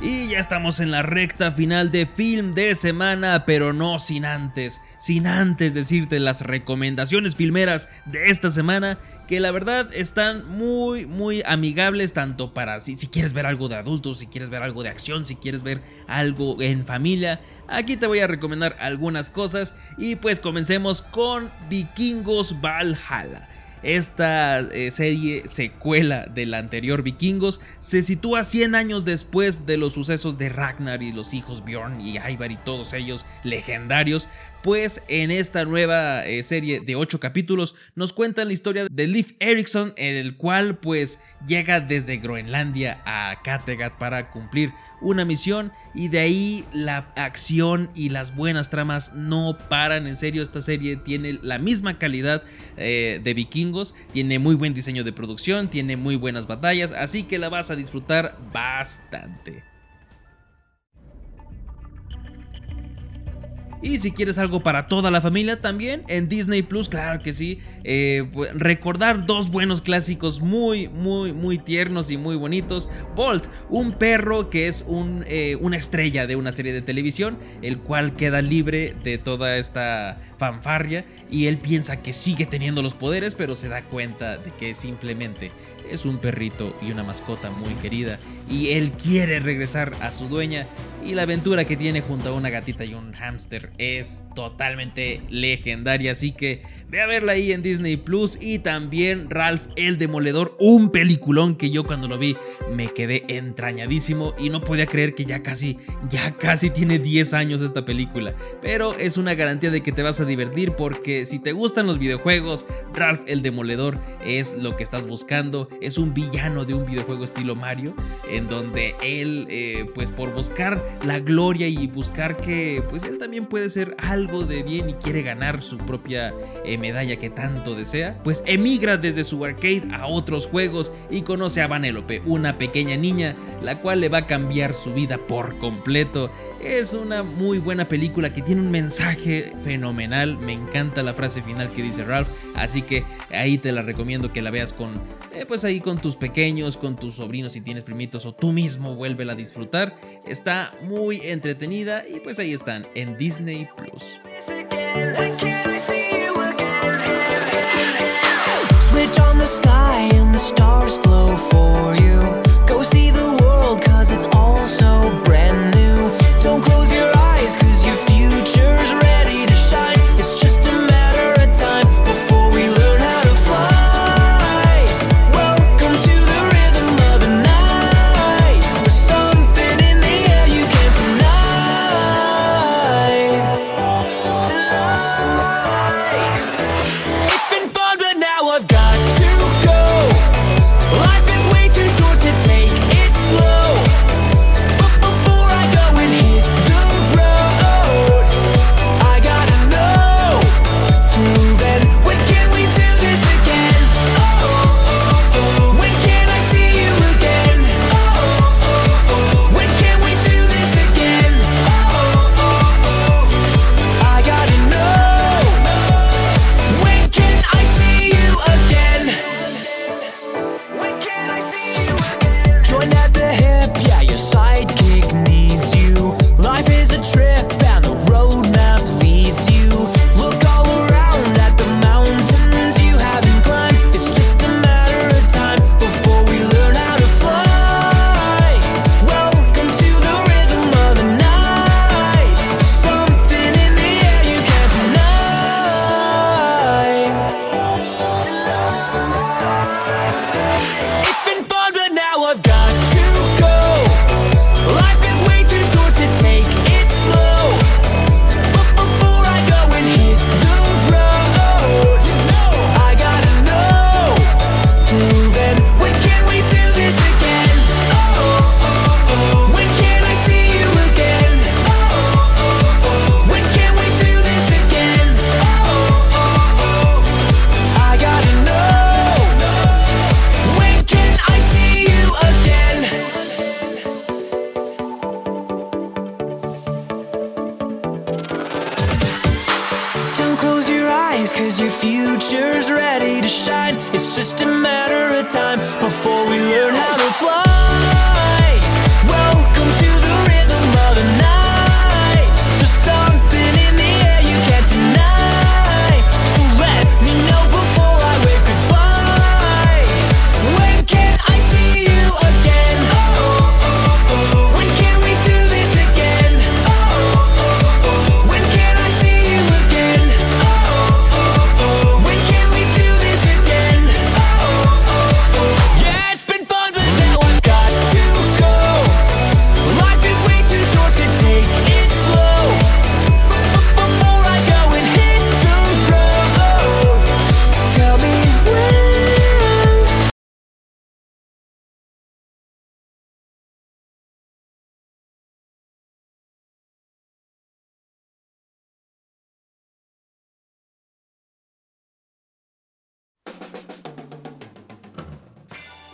Y ya estamos en la recta final de film de semana, pero no sin antes, sin antes decirte las recomendaciones filmeras de esta semana, que la verdad están muy, muy amigables, tanto para si, si quieres ver algo de adultos, si quieres ver algo de acción, si quieres ver algo en familia. Aquí te voy a recomendar algunas cosas y pues comencemos con Vikingos Valhalla. Esta eh, serie secuela de la anterior Vikingos se sitúa 100 años después de los sucesos de Ragnar y los hijos Bjorn y Ivar y todos ellos legendarios, pues en esta nueva eh, serie de 8 capítulos nos cuentan la historia de Leif Erikson, en el cual pues llega desde Groenlandia a Kattegat para cumplir una misión y de ahí la acción y las buenas tramas no paran, en serio esta serie tiene la misma calidad eh, de vikingos, tiene muy buen diseño de producción, tiene muy buenas batallas, así que la vas a disfrutar bastante. Y si quieres algo para toda la familia también en Disney Plus, claro que sí. Eh, recordar dos buenos clásicos muy, muy, muy tiernos y muy bonitos. Bolt, un perro que es un, eh, una estrella de una serie de televisión, el cual queda libre de toda esta fanfarria y él piensa que sigue teniendo los poderes, pero se da cuenta de que simplemente es un perrito y una mascota muy querida y él quiere regresar a su dueña y la aventura que tiene junto a una gatita y un hámster es totalmente legendaria, así que ve a verla ahí en Disney Plus y también Ralph el Demoledor, un peliculón que yo cuando lo vi me quedé entrañadísimo y no podía creer que ya casi ya casi tiene 10 años esta película, pero es una garantía de que te vas a divertir porque si te gustan los videojuegos, Ralph el Demoledor es lo que estás buscando, es un villano de un videojuego estilo Mario en donde él eh, pues por buscar la gloria y buscar que pues él también puede ser algo de bien y quiere ganar su propia eh, medalla que tanto desea, pues emigra desde su arcade a otros juegos y conoce a Vanellope, una pequeña niña, la cual le va a cambiar su vida por completo. Es una muy buena película que tiene un mensaje fenomenal, me encanta la frase final que dice Ralph, así que ahí te la recomiendo que la veas con eh, pues ahí con tus pequeños, con tus sobrinos si tienes primitos o tú mismo vuélvela a disfrutar. Está muy entretenida y pues ahí están en Disney Plus.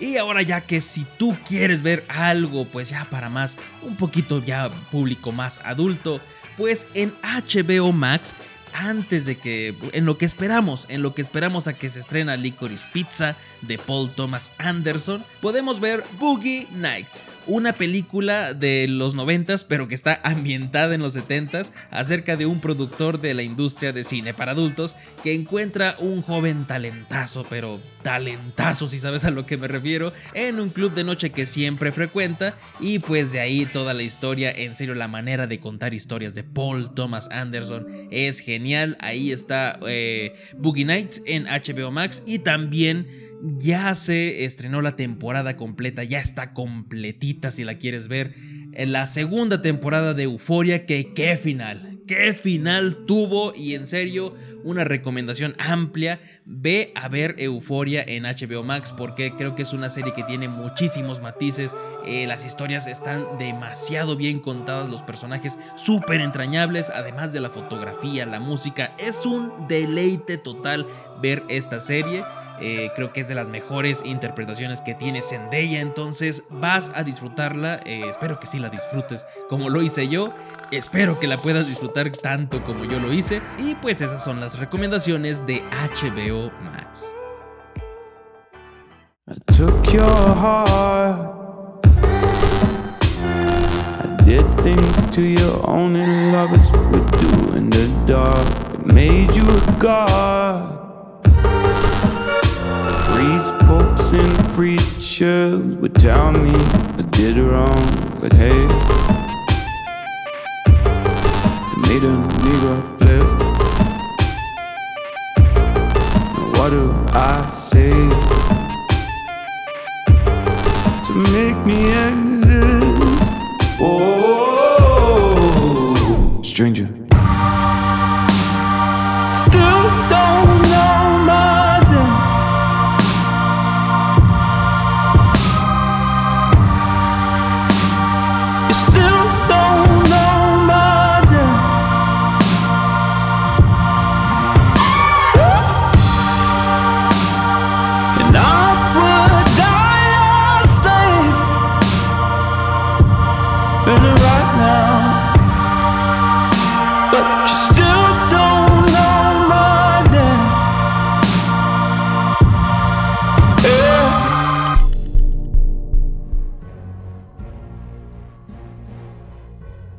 Y ahora ya que si tú quieres ver algo, pues ya para más, un poquito ya público más adulto, pues en HBO Max, antes de que, en lo que esperamos, en lo que esperamos a que se estrena Licorice Pizza de Paul Thomas Anderson, podemos ver Boogie Nights, una película de los 90 pero que está ambientada en los 70s acerca de un productor de la industria de cine para adultos que encuentra un joven talentazo, pero talentazo si sabes a lo que me refiero, en un club de noche que siempre frecuenta. Y pues de ahí toda la historia, en serio la manera de contar historias de Paul Thomas Anderson es genial, ahí está eh, Boogie Nights en HBO Max y también ya se estrenó la temporada completa, ya está completita si la quieres ver. La segunda temporada de Euforia, que qué final, qué final tuvo y en serio una recomendación amplia. Ve a ver Euforia en HBO Max porque creo que es una serie que tiene muchísimos matices. eh, las historias están demasiado bien contadas, los personajes súper entrañables, además de la fotografía, la música. Es un deleite total ver esta serie. Eh, creo que es de las mejores interpretaciones que tiene Zendaya. Entonces vas a disfrutarla. eh, espero que sí la disfrutes como lo hice yo. Espero que la puedas disfrutar tanto como yo lo hice. Y pues esas son las recomendaciones de HBO Max. I took your heart. I did things to you only lovers would do in the dark. It made you a god. Priests, popes, and preachers would tell me I did wrong, but hey, it made a nigga flip. What do I say? to make me exist. Oh, stranger.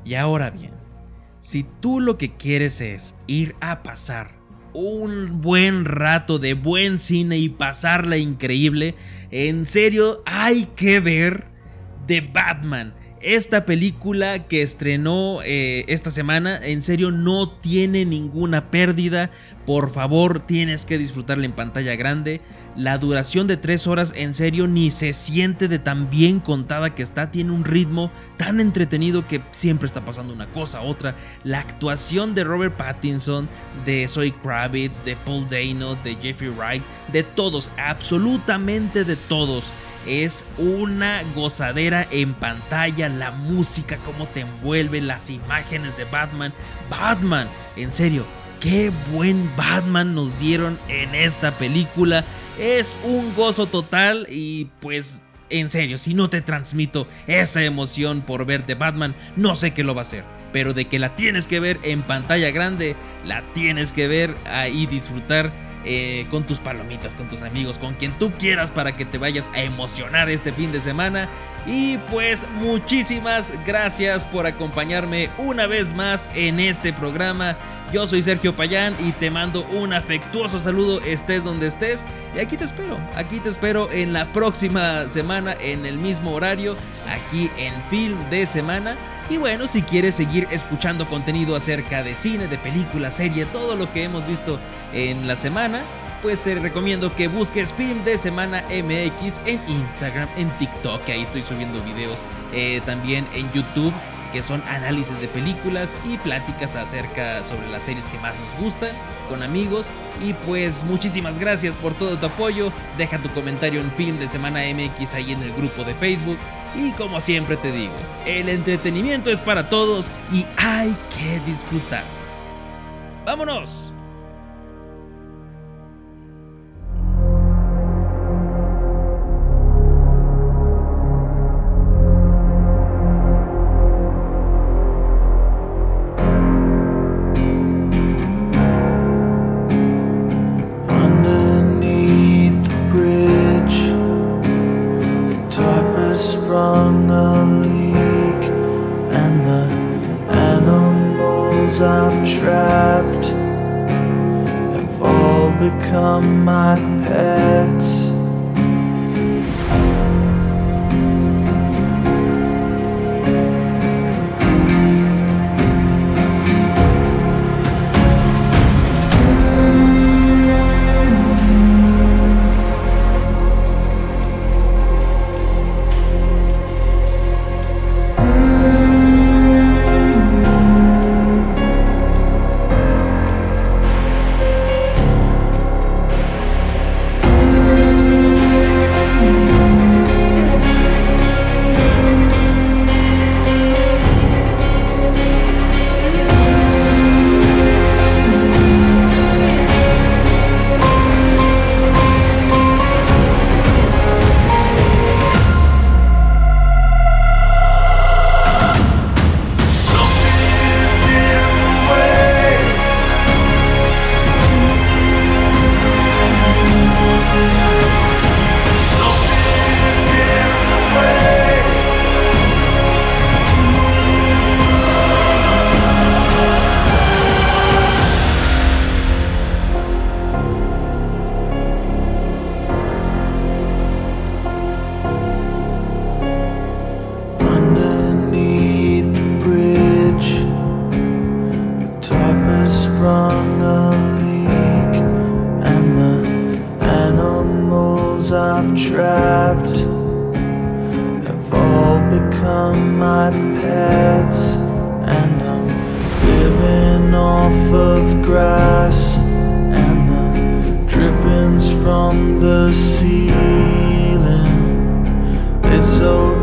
Y ahora bien, si tú lo que quieres es ir a pasar un buen rato de buen cine y pasarla increíble, en serio hay que ver The Batman. Esta película que estrenó eh, esta semana, en serio no tiene ninguna pérdida. Por favor, tienes que disfrutarla en pantalla grande. La duración de 3 horas, en serio, ni se siente de tan bien contada que está. Tiene un ritmo tan entretenido que siempre está pasando una cosa a otra. La actuación de Robert Pattinson, de Zoe Kravitz, de Paul Dano, de Jeffrey Wright, de todos, absolutamente de todos. Es una gozadera en pantalla, la música, cómo te envuelve, las imágenes de Batman. Batman, en serio, qué buen Batman nos dieron en esta película. Es un gozo total y pues en serio, si no te transmito esa emoción por ver The Batman, no sé qué lo va a hacer. Pero de que la tienes que ver en pantalla grande, la tienes que ver ahí disfrutar eh, con tus palomitas, con tus amigos, con quien tú quieras para que te vayas a emocionar este fin de semana. Y pues muchísimas gracias por acompañarme una vez más en este programa. Yo soy Sergio Payán y te mando un afectuoso saludo estés donde estés. Y aquí te espero, aquí te espero en la próxima semana en el mismo horario, aquí en Film de Semana. Y bueno, si quieres seguir escuchando contenido acerca de cine, de película, serie, todo lo que hemos visto en la semana, pues te recomiendo que busques Film de Semana MX en Instagram, en TikTok, que ahí estoy subiendo videos, eh, también en YouTube que son análisis de películas y pláticas acerca sobre las series que más nos gustan con amigos. Y pues muchísimas gracias por todo tu apoyo. Deja tu comentario en Film de Semana MX ahí en el grupo de Facebook. Y como siempre te digo, el entretenimiento es para todos y hay que disfrutar. ¡Vámonos! Become my pets. Of grass and the drippings from the ceiling. It's okay